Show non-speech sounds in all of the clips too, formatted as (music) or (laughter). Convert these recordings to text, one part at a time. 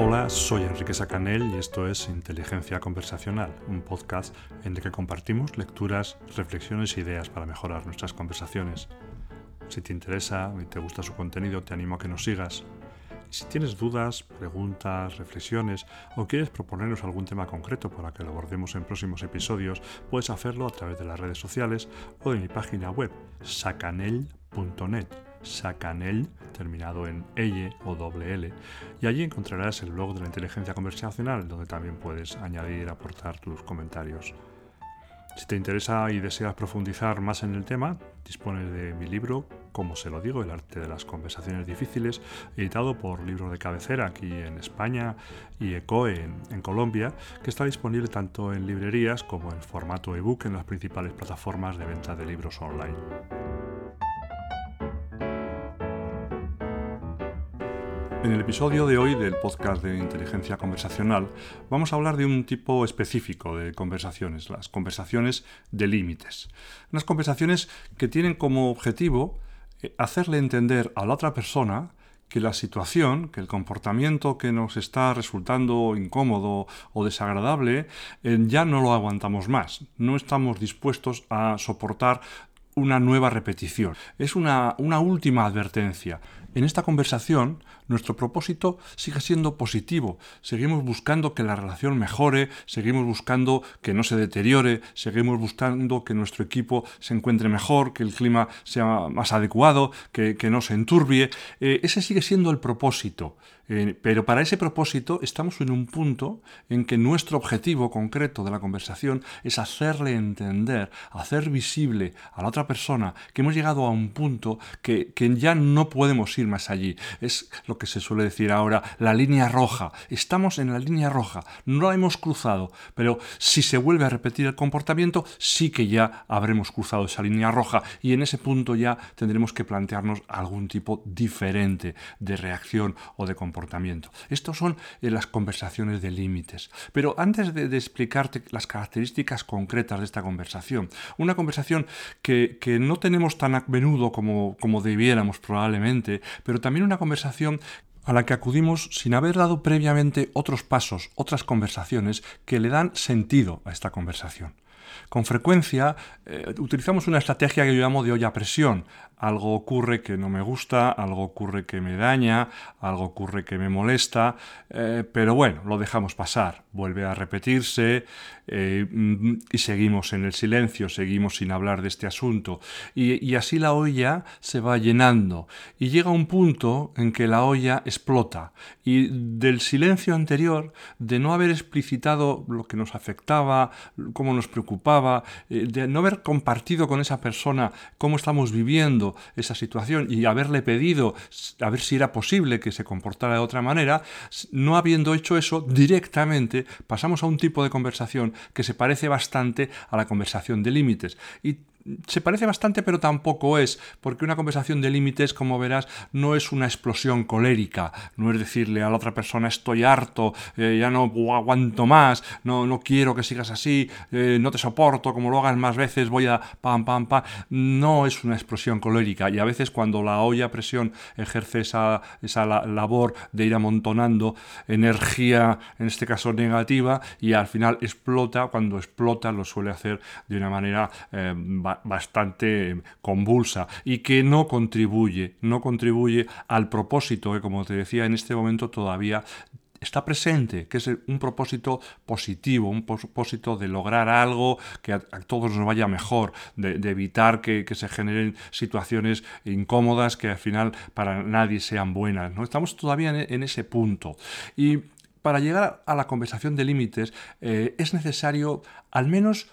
Hola, soy Enrique Sacanel y esto es Inteligencia Conversacional, un podcast en el que compartimos lecturas, reflexiones e ideas para mejorar nuestras conversaciones. Si te interesa y te gusta su contenido, te animo a que nos sigas. Si tienes dudas, preguntas, reflexiones o quieres proponernos algún tema concreto para que lo abordemos en próximos episodios, puedes hacerlo a través de las redes sociales o de mi página web, sacanel.net Sacanel, terminado en L o doble L, y allí encontrarás el blog de la inteligencia conversacional, donde también puedes añadir y aportar tus comentarios. Si te interesa y deseas profundizar más en el tema, dispones de mi libro, Como se lo digo, el arte de las conversaciones difíciles, editado por Libro de Cabecera aquí en España y ECOE en, en Colombia, que está disponible tanto en librerías como en formato ebook en las principales plataformas de venta de libros online. En el episodio de hoy del podcast de inteligencia conversacional vamos a hablar de un tipo específico de conversaciones, las conversaciones de límites. Unas conversaciones que tienen como objetivo eh, hacerle entender a la otra persona que la situación, que el comportamiento que nos está resultando incómodo o desagradable, eh, ya no lo aguantamos más. No estamos dispuestos a soportar una nueva repetición. Es una, una última advertencia. En esta conversación, nuestro propósito sigue siendo positivo. Seguimos buscando que la relación mejore, seguimos buscando que no se deteriore, seguimos buscando que nuestro equipo se encuentre mejor, que el clima sea más adecuado, que, no se enturbie. Eh, ese sigue siendo el propósito. Eh, pero para ese propósito estamos en un punto en que nuestro objetivo concreto de la conversación es hacerle entender, hacer visible a la otra persona que hemos llegado a un punto que, que ya no podemos ir más allí. Es lo que se suele decir ahora, la línea roja. Estamos en la línea roja, no la hemos cruzado, pero si se vuelve a repetir el comportamiento, sí que ya habremos cruzado esa línea roja y en ese punto ya tendremos que plantearnos algún tipo diferente de reacción o de comportamiento. Estos son eh, las conversaciones de límites. Pero antes de, explicarte las características concretas de esta conversación, una conversación que, no tenemos tan a menudo como, como debiéramos probablemente, pero también una conversación a la que acudimos sin haber dado previamente otros pasos, otras conversaciones que le dan sentido a esta conversación. Con frecuencia eh, utilizamos una estrategia que yo llamo de olla a presión. Algo ocurre que no me gusta, algo ocurre que me daña, algo ocurre que me molesta, eh, pero bueno, lo dejamos pasar. Vuelve a repetirse eh, y seguimos en el silencio, seguimos sin hablar de este asunto. Y, y así la olla se va llenando y llega un punto en que la olla explota. Y del silencio anterior, de no haber explicitado lo que nos afectaba, cómo nos preocupaba, de no haber compartido con esa persona cómo estamos viviendo, esa situación y haberle pedido a ver si era posible que se comportara de otra manera, no habiendo hecho eso, directamente pasamos a un tipo de conversación que se parece bastante a la conversación de límites. Y se parece bastante, pero tampoco es, porque una conversación de límites, como verás, no es una explosión colérica, no es decirle a la otra persona estoy harto, eh, ya no aguanto más, no, no quiero que sigas así, eh, no te soporto, como lo hagas más veces voy a pam, pam, pam. No es una explosión colérica y a veces cuando la olla presión ejerce esa, esa labor de ir amontonando energía, en este caso negativa, y al final explota, cuando explota lo suele hacer de una manera eh, bastante convulsa y que no contribuye, no contribuye al propósito que, como te decía, en este momento todavía está presente, que es un propósito positivo, un propósito de lograr algo que a, todos nos vaya mejor, de, evitar que, se generen situaciones incómodas que al final para nadie sean buenas. ¿no? Estamos todavía en, ese punto. Y para llegar a la conversación de límites eh, es necesario al menos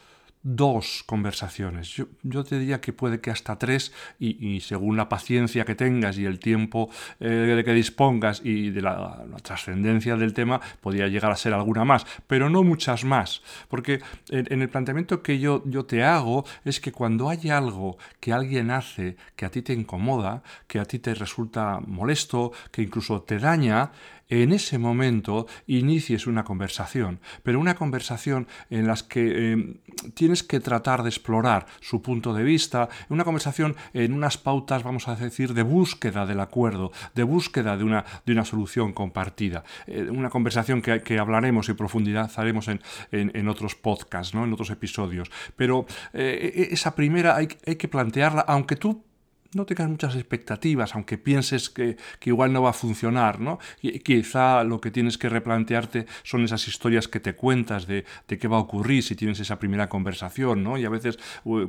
dos conversaciones. Yo, te diría que puede que hasta tres y, según la paciencia que tengas y el tiempo eh, de que dispongas y de la, trascendencia del tema, podría llegar a ser alguna más, pero no muchas más. Porque en, el planteamiento que yo, yo te hago es que cuando hay algo que alguien hace que a ti te incomoda, que a ti te resulta molesto, que incluso te daña, en ese momento inicies una conversación, pero una conversación en la que eh, tienes que tratar de explorar su punto de vista, una conversación en unas pautas, vamos a decir, de búsqueda del acuerdo, de búsqueda de una, de una solución compartida. Eh, una conversación que, que, hablaremos y profundizaremos en, en, otros podcasts, ¿no? en otros episodios. Pero eh, e, esa primera hay, hay que plantearla, aunque tú no tengas muchas expectativas, aunque pienses que, igual no va a funcionar, ¿no? Y, quizá lo que tienes que replantearte son esas historias que te cuentas de, qué va a ocurrir si tienes esa primera conversación, ¿no? Y a veces,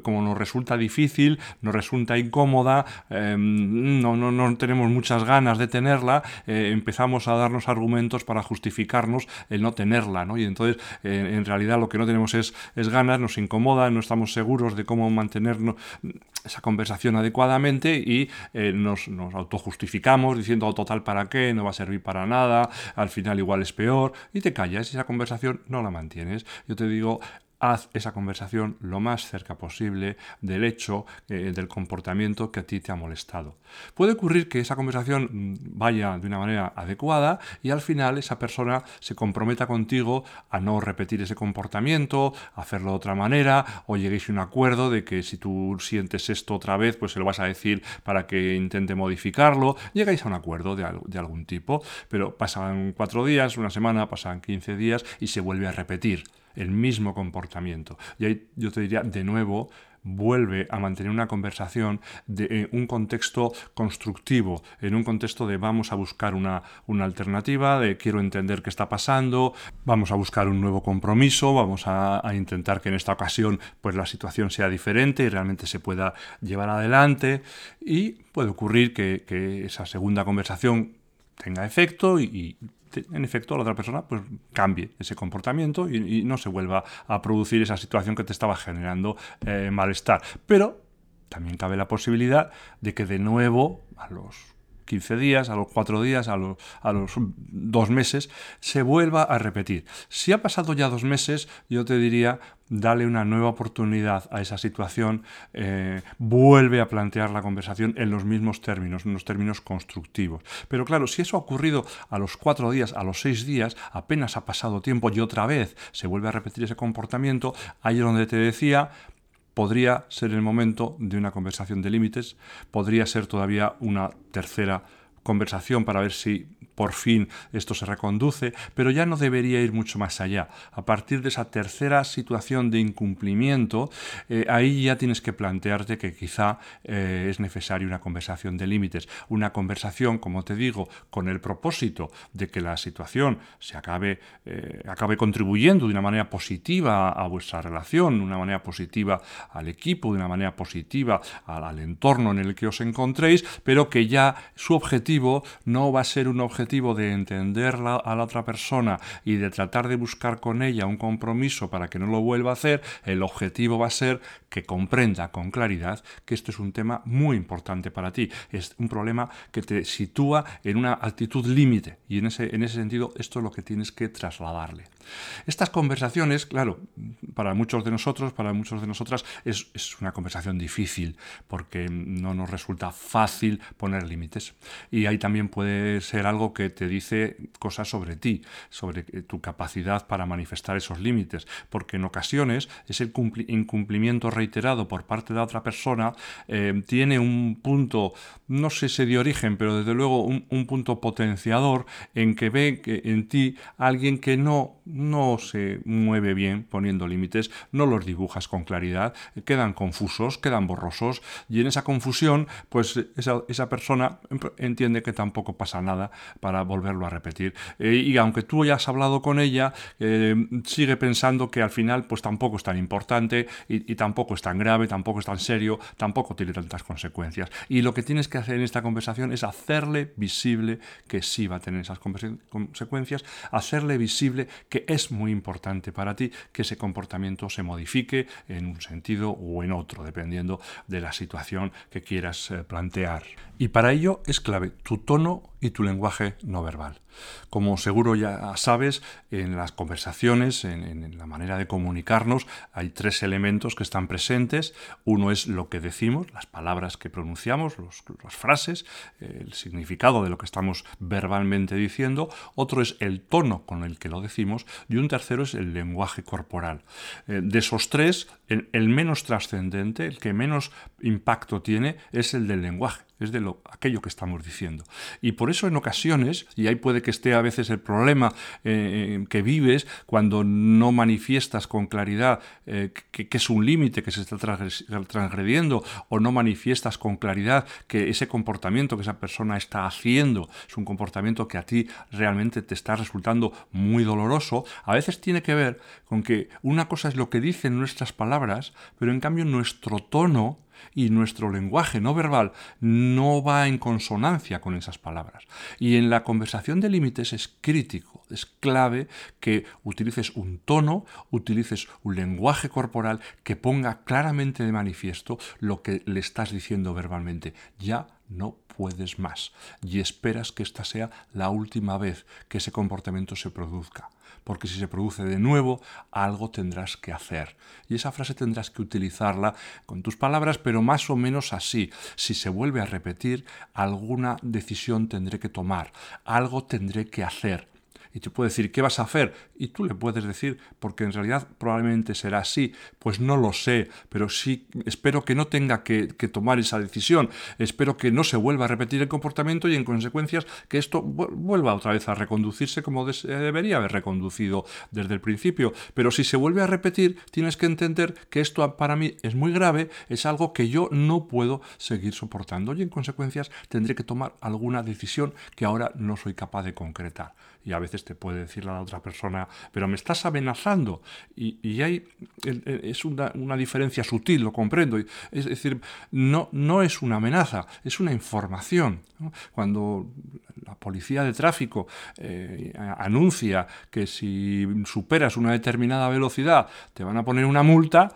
como nos resulta difícil, nos resulta incómoda, em, no, no, no, tenemos muchas ganas de tenerla, eh, empezamos a darnos argumentos para justificarnos el no tenerla, ¿no? Y entonces, en realidad, lo que no tenemos es, es ganas, nos incomoda, no estamos seguros de cómo mantenernos esa conversación adecuadamente y eh, nos, nos, autojustificamos diciendo total para qué, no va a servir para nada, al final igual es peor y te callas y esa conversación no la mantienes. Yo te digo, haz esa conversación lo más cerca posible del hecho, eh, del comportamiento que a ti te ha molestado. Puede ocurrir que esa conversación mm, vaya de una manera adecuada y al final esa persona se comprometa contigo a no repetir ese comportamiento, a hacerlo de otra manera, o lleguéis a un acuerdo de que si tú sientes esto otra vez, pues se lo vas a decir para que intente modificarlo, llegáis a un acuerdo de, de algún tipo, pero pasan cuatro días, una semana, pasan 15 días y se vuelve a repetir el mismo comportamiento. Y ahí yo te diría, de nuevo, vuelve a mantener una conversación de un contexto constructivo, en un contexto de vamos a buscar una, una, alternativa, de quiero entender qué está pasando, vamos a buscar un nuevo compromiso, vamos a, intentar que en esta ocasión pues la situación sea diferente y realmente se pueda llevar adelante y puede ocurrir que esa segunda conversación tenga efecto y, en efecto la otra persona pues cambie ese comportamiento y, no se vuelva a producir esa situación que te estaba generando eh, malestar. Pero también cabe la posibilidad de que de nuevo a los 15 días, a los 4 días, a los, a los 2 meses, se vuelva a repetir. Si ha pasado ya dos meses, yo te diría, dale una nueva oportunidad a esa situación, eh, vuelve a plantear la conversación en los mismos términos, en los términos constructivos. Pero claro, si eso ha ocurrido a los 4 días, a los 6 días, apenas ha pasado tiempo y otra vez se vuelve a repetir ese comportamiento, ahí es donde te decía, podría ser el momento de una conversación de límites, podría ser todavía una tercera conversación para ver si por fin esto se reconduce, pero ya no debería ir mucho más allá. A partir de esa tercera situación de incumplimiento, eh, ahí ya tienes que plantearte que quizá eh, es necesaria una conversación de límites. Una conversación, como te digo, con el propósito de que la situación se acabe, eh, acabe contribuyendo de una manera positiva a vuestra relación, de una manera positiva al equipo, de una manera positiva al, al entorno en el que os encontréis, pero que ya su objetivo no va a ser un objetivo de entender a la otra persona y de tratar de buscar con ella un compromiso para que no lo vuelva a hacer, el objetivo va a ser que comprenda con claridad que esto es un tema muy importante para ti. Es un problema que te sitúa en una actitud límite y en ese, en ese sentido esto es lo que tienes que trasladarle. Estas conversaciones, claro, para muchos de nosotros, para muchos de nosotras, es, es una conversación difícil porque no nos resulta fácil poner límites. Y ahí también puede ser algo que te dice cosas sobre ti, sobre tu capacidad para manifestar esos límites, porque en ocasiones ese incumplimiento reiterado por parte de otra persona eh, tiene un punto, no sé si de origen, pero desde luego un, un punto potenciador en que ve que en ti alguien que no no se mueve bien poniendo límites, no los dibujas con claridad, quedan confusos, quedan borrosos y en esa confusión pues esa, persona entiende que tampoco pasa nada para volverlo a repetir. Eh, y aunque tú hayas hablado con ella, eh, sigue pensando que al final pues tampoco es tan importante y, tampoco es tan grave, tampoco es tan serio, tampoco tiene tantas consecuencias. Y lo que tienes que hacer en esta conversación es hacerle visible que sí va a tener esas consecuencias, hacerle visible que es muy importante para ti que ese comportamiento se modifique en un sentido o en otro, dependiendo de la situación que quieras eh, plantear. Y para ello es clave tu tono y tu lenguaje no verbal. Como seguro ya sabes, en las conversaciones, en, la manera de comunicarnos, hay tres elementos que están presentes. Uno es lo que decimos, las palabras que pronunciamos, las frases, el significado de lo que estamos verbalmente diciendo. Otro es el tono con el que lo decimos. Y un tercero es el lenguaje corporal. Eh, de esos tres, el menos trascendente, el que menos impacto tiene, es el del lenguaje es de lo, aquello que estamos diciendo. Y por eso en ocasiones, y ahí puede que esté a veces el problema eh, que vives cuando no manifiestas con claridad eh, que, es un límite que se está transgrediendo o no manifiestas con claridad que ese comportamiento que esa persona está haciendo es un comportamiento que a ti realmente te está resultando muy doloroso, a veces tiene que ver con que una cosa es lo que dicen nuestras palabras, pero en cambio nuestro tono y nuestro lenguaje no verbal no va en consonancia con esas palabras. Y en la conversación de límites es crítico, es clave que utilices un tono, utilices un lenguaje corporal que ponga claramente de manifiesto lo que le estás diciendo verbalmente. Ya no puedes más y esperas que esta sea la última vez que ese comportamiento se produzca porque si se produce de nuevo, algo tendrás que hacer. Y esa frase tendrás que utilizarla con tus palabras, pero más o menos así. Si se vuelve a repetir, alguna decisión tendré que tomar, algo tendré que hacer y te puede decir, ¿qué vas a hacer? Y tú le puedes decir, porque en realidad probablemente será así, pues no lo sé, pero sí espero que no tenga que, tomar esa decisión, espero que no se vuelva a repetir el comportamiento y en consecuencias que esto vuelva otra vez a reconducirse como debería haber reconducido desde el principio. Pero si se vuelve a repetir, tienes que entender que esto para mí es muy grave, es algo que yo no puedo seguir soportando y en consecuencias tendré que tomar alguna decisión que ahora no soy capaz de concretar. Y a veces te puede decir a la otra persona, pero me estás amenazando. Y, y hay, es una, diferencia sutil, lo comprendo. Es decir, no, no es una amenaza, es una información. Cuando la policía de tráfico eh, anuncia que si superas una determinada velocidad te van a poner una multa,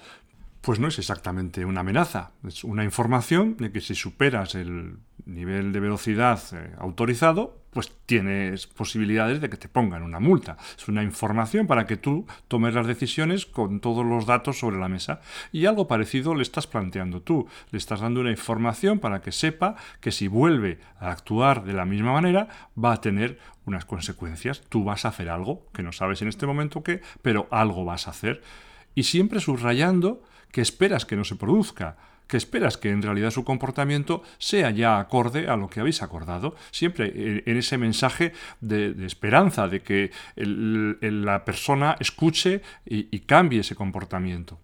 pues no es exactamente una amenaza, es una información de que si superas el nivel de velocidad eh, autorizado, pues tienes posibilidades de que te pongan una multa. Es una información para que tú tomes las decisiones con todos los datos sobre la mesa. Y algo parecido le estás planteando tú. Le estás dando una información para que sepa que si vuelve a actuar de la misma manera, va a tener unas consecuencias. Tú vas a hacer algo, que no sabes en este momento qué, pero algo vas a hacer. Y siempre subrayando que esperas que no se produzca, que esperas que en realidad su comportamiento sea ya acorde a lo que habéis acordado, siempre en ese mensaje de, esperanza, de que la persona escuche y cambie ese comportamiento.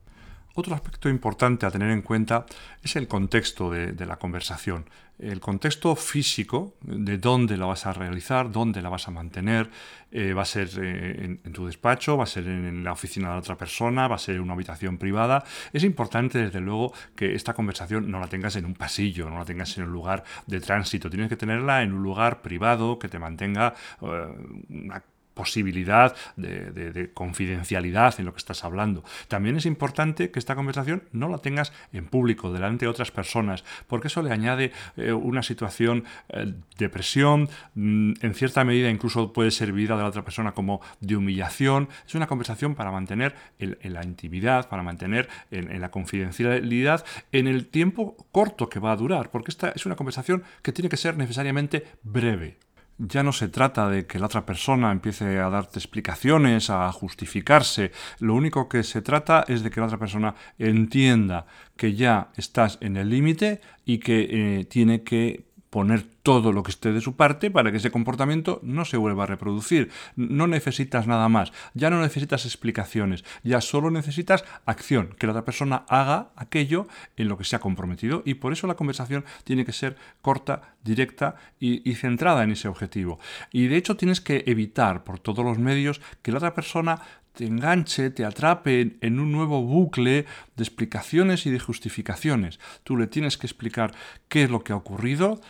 Otro aspecto importante a tener en cuenta es el contexto de, la conversación, el contexto físico de dónde la vas a realizar, dónde la vas a mantener, eh, va a ser eh, en, tu despacho, va a ser en, la oficina de otra persona, va a ser en una habitación privada. Es importante, desde luego, que esta conversación no la tengas en un pasillo, no la tengas en un lugar de tránsito, tienes que tenerla en un lugar privado que te mantenga eh, una posibilidad de, confidencialidad en lo que estás hablando. También es importante que esta conversación no la tengas en público, delante de otras personas, porque eso le añade eh, una situación eh, de presión, mm, en cierta medida incluso puede servir a la otra persona como de humillación. Es una conversación para mantener en la intimidad, para mantener en la confidencialidad en el tiempo corto que va a durar, porque esta es una conversación que tiene que ser necesariamente breve ya no se trata de que la otra persona empiece a darte explicaciones, a justificarse. Lo único que se trata es de que la otra persona entienda que ya estás en el límite y que eh, tiene que poner todo lo que esté de su parte para que ese comportamiento no se vuelva a reproducir. No necesitas nada más, ya no necesitas explicaciones, ya solo necesitas acción, que la otra persona haga aquello en lo que se ha comprometido y por eso la conversación tiene que ser corta, directa y, centrada en ese objetivo. Y de hecho tienes que evitar por todos los medios que la otra persona te enganche, te atrape en un nuevo bucle de explicaciones y de justificaciones. Tú le tienes que explicar qué es lo que ha ocurrido,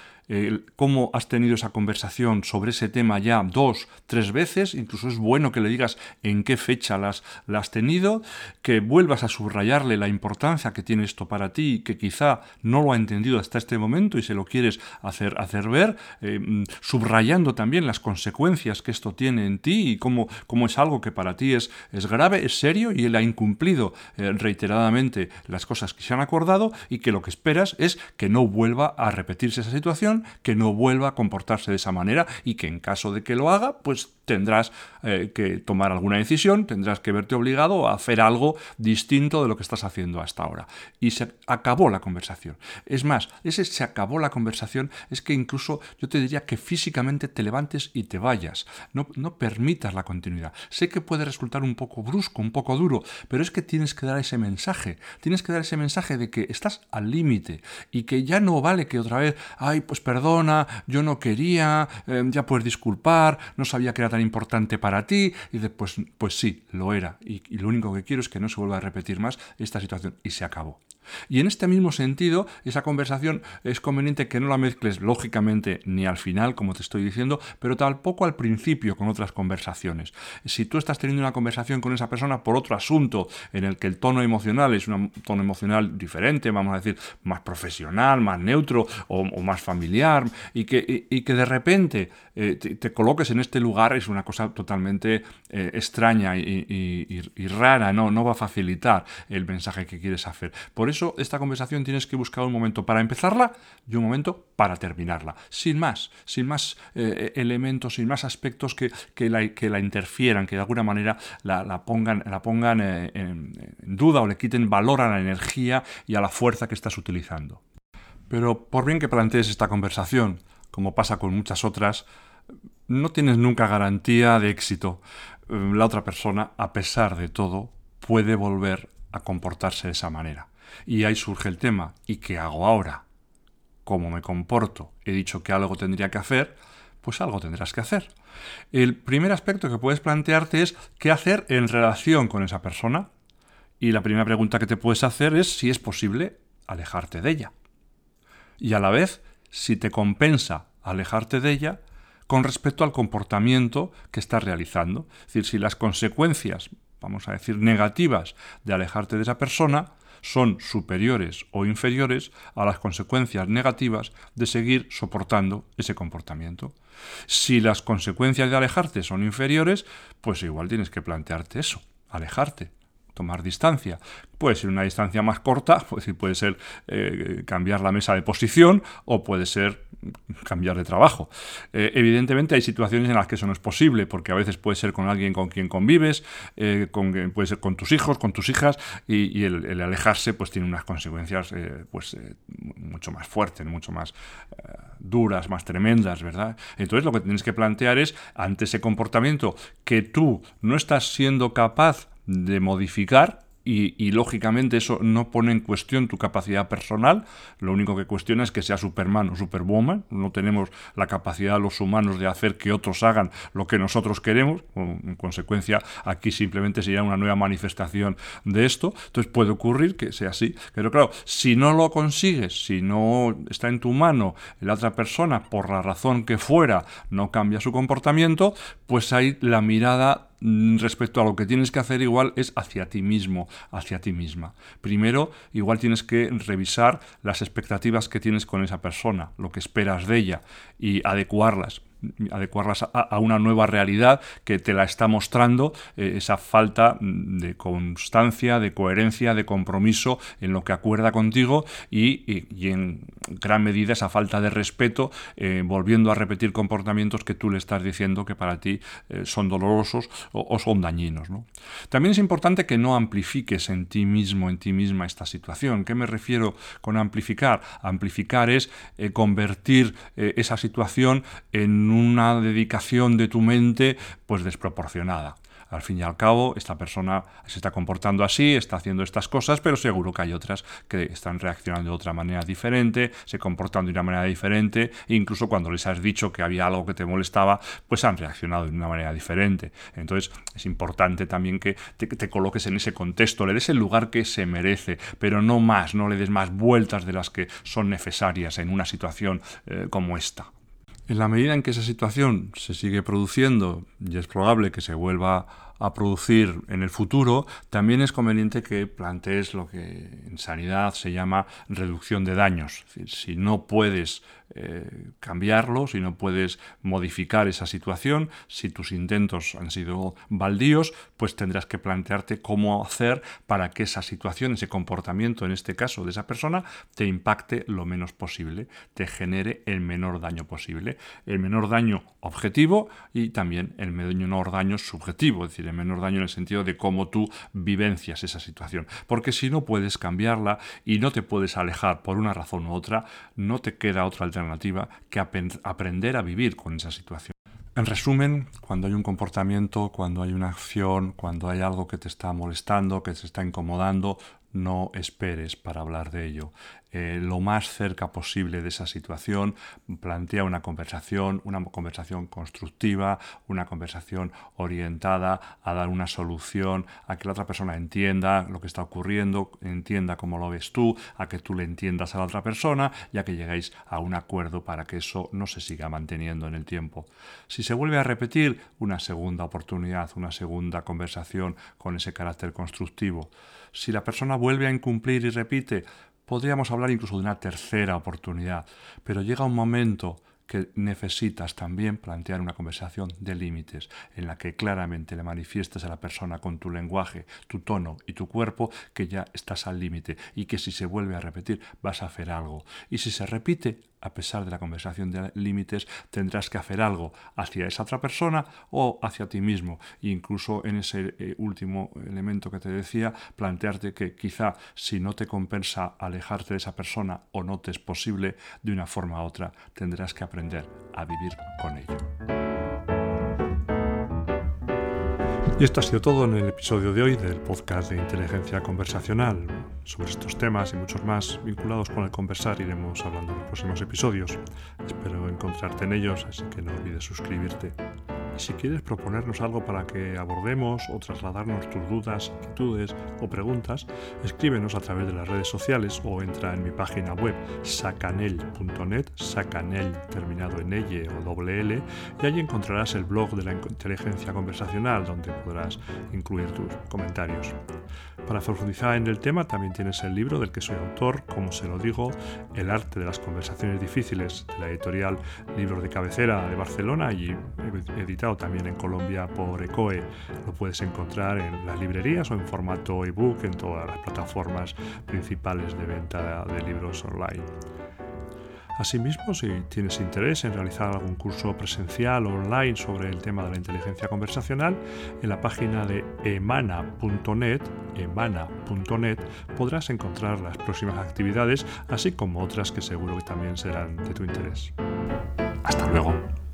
cómo has tenido esa conversación sobre ese tema ya dos, tres veces, incluso es bueno que le digas en qué fecha las, has tenido, que vuelvas a subrayarle la importancia que tiene esto para ti, que quizá no lo ha entendido hasta este momento y se lo quieres hacer, hacer ver, eh, mm, subrayando también las consecuencias que esto tiene en ti y cómo, cómo es algo que para ti es, es grave, es serio y él ha incumplido eh, reiteradamente las cosas que se han acordado y que lo que esperas es que no vuelva a repetirse esa situación, que no vuelva a comportarse de esa manera y que en caso de que lo haga, pues tendrás eh, que tomar alguna decisión, tendrás que verte obligado a hacer algo distinto de lo que estás haciendo hasta ahora. Y se acabó la conversación. Es más, ese se acabó la conversación es que incluso yo te diría que físicamente te levantes y te vayas. No, no permitas la continuidad. Sé que puede resultar un poco brusco, un poco duro, pero es que tienes que dar ese mensaje. Tienes que dar ese mensaje de que estás al límite y que ya no vale que otra vez, ay, pues perdona, yo no quería, eh, ya puedes disculpar, no sabía que era tan importante para ti. Y después, pues sí, lo era. Y, y lo único que quiero es que no se vuelva a repetir más esta situación. Y se acabó. Y en este mismo sentido, esa conversación es conveniente que no la mezcles lógicamente ni al final, como te estoy diciendo, pero tampoco al principio con otras conversaciones. Si tú estás teniendo una conversación con esa persona por otro asunto en el que el tono emocional es un tono emocional diferente, vamos a decir, más profesional, más neutro o, más familiar, y que, que de repente eh, te, coloques en este lugar es una cosa totalmente eh, extraña y, rara, no, no va a facilitar el mensaje que quieres hacer. Por eso esta conversación tienes que buscar un momento para empezarla y un momento para terminarla. Sin más, sin más eh, elementos, sin más aspectos que, que, la, interfieran, que de alguna manera la, pongan, la pongan en, en duda o le quiten valor a la energía y a la fuerza que estás utilizando. Pero por bien que plantees esta conversación, como pasa con muchas otras, no tienes nunca garantía de éxito. La otra persona, a pesar de todo, puede volver a comportarse de esa manera. Y ahí surge el tema, ¿y qué hago ahora? ¿Cómo me comporto? He dicho que algo tendría que hacer, pues algo tendrás que hacer. El primer aspecto que puedes plantearte es qué hacer en relación con esa persona. Y la primera pregunta que te puedes hacer es si es posible alejarte de ella. Y a la vez, si te compensa alejarte de ella con respecto al comportamiento que estás realizando. Es decir, si las consecuencias, vamos a decir, negativas de alejarte de esa persona son superiores o inferiores a las consecuencias negativas de seguir soportando ese comportamiento. Si las consecuencias de alejarte son inferiores, pues igual tienes que plantearte eso, alejarte tomar distancia. Puede ser una distancia más corta, (laughs) pues puede ser eh, cambiar la mesa de posición o puede ser cambiar de trabajo. Eh, evidentemente hay situaciones en las que eso no es posible, porque a veces puede ser con alguien con quien convives, eh, con, puede ser con tus hijos, con tus hijas, y, el, alejarse pues tiene unas consecuencias pues mucho más fuertes, mucho más duras, más tremendas, ¿verdad? Entonces lo que tienes que plantear es, ante ese comportamiento que tú no estás siendo capaz de modificar y, lógicamente eso no pone en cuestión tu capacidad personal, lo único que cuestiona es que sea Superman o Superwoman, no tenemos la capacidad los humanos de hacer que otros hagan lo que nosotros queremos, en consecuencia aquí simplemente sería una nueva manifestación de esto, entonces puede ocurrir que sea así, pero claro, si no lo consigues, si no está en tu mano la otra persona, por la razón que fuera, no cambia su comportamiento, pues ahí la mirada respecto a lo que tienes que hacer igual es hacia ti mismo, hacia ti misma. Primero, igual tienes que revisar las expectativas que tienes con esa persona, lo que esperas de ella y adecuarlas adecuarlas a, una nueva realidad que te la está mostrando eh, esa falta de constancia, de coherencia, de compromiso en lo que acuerda contigo y, en gran medida esa falta de respeto, eh, volviendo a repetir comportamientos que tú le estás diciendo que para ti eh, son dolorosos o, son dañinos. También es importante que no amplifiques en ti mismo, en ti misma esta situación. ¿Qué me refiero con amplificar? Amplificar es convertir esa situación en una dedicación de tu mente pues desproporcionada. al fin y al cabo, esta persona se está comportando así, está haciendo estas cosas, pero seguro que hay otras que están reaccionando de otra manera diferente, se comportando de una manera diferente, e incluso cuando les has dicho que había algo que te molestaba, pues han reaccionado de una manera diferente. Entonces es importante también que te, coloques en ese contexto, le des el lugar que se merece, pero no más, no le des más vueltas de las que son necesarias en una situación eh, como esta. En la medida en que esa situación se sigue produciendo, y es probable que se vuelva a producir en el futuro, también es conveniente que plantees lo que en sanidad se llama reducción de daños. si no puedes eh, cambiarlo, si no puedes modificar esa situación, si tus intentos han sido baldíos, pues tendrás que plantearte cómo hacer para que esa situación, ese comportamiento, en este caso de esa persona, te impacte lo menos posible, te genere el menor daño posible. El menor daño objetivo y también el menor daño subjetivo, menor daño en el sentido de cómo tú vivencias esa situación. Porque si no puedes cambiarla y no te puedes alejar por una razón u otra, no te queda otra alternativa que aprender a vivir con esa situación. En resumen, cuando hay un comportamiento, cuando hay una acción, cuando hay algo que te está molestando, que te está incomodando, no esperes para hablar de ello. Eh, lo más cerca posible de esa situación, plantea una conversación, una conversación constructiva, una conversación orientada a dar una solución, a que la otra persona entienda lo que está ocurriendo, entienda cómo lo ves tú, a que tú le entiendas a la otra persona y a que lleguéis a un acuerdo para que eso no se siga manteniendo en el tiempo. Si se vuelve a repetir, una segunda oportunidad, una segunda conversación con ese carácter constructivo. Si la persona vuelve a incumplir y repite, podríamos hablar incluso de una tercera oportunidad, pero llega un momento que necesitas también plantear una conversación de límites en la que claramente le manifiestes a la persona con tu lenguaje, tu tono y tu cuerpo que ya estás al límite y que si se vuelve a repetir vas a hacer algo. Y si se repite, a pesar de la conversación de límites, tendrás que hacer algo hacia esa otra persona o hacia ti mismo. E incluso en ese eh, último elemento que te decía, plantearte que quizá si no te compensa alejarte de esa persona o no te es posible de una forma u otra, tendrás que aprender a vivir con ello. Y esto ha sido todo en el episodio de hoy del podcast de inteligencia conversacional. Sobre estos temas y muchos más vinculados con el conversar iremos hablando en los próximos episodios. Espero encontrarte en ellos, así que no olvides suscribirte. Y si quieres proponernos algo para que abordemos o trasladarnos tus dudas, inquietudes o preguntas, escríbenos a través de las redes sociales o entra en mi página web sacanel.net, sacanel terminado en L o doble L, y allí encontrarás el blog de la inteligencia conversacional donde podrás incluir tus comentarios. Para profundizar en el tema también tienes el libro del que soy autor, como se lo digo, El arte de las conversaciones difíciles de la editorial Libros de Cabecera de Barcelona y editado también en Colombia por ECOE. Lo puedes encontrar en las librerías o en formato ebook en todas las plataformas principales de venta de libros online. Asimismo, si tienes interés en realizar algún curso presencial o online sobre el tema de la inteligencia conversacional, en la página de emana.net, emana.net podrás encontrar las próximas actividades, así como otras que seguro que también serán de tu interés. Hasta luego.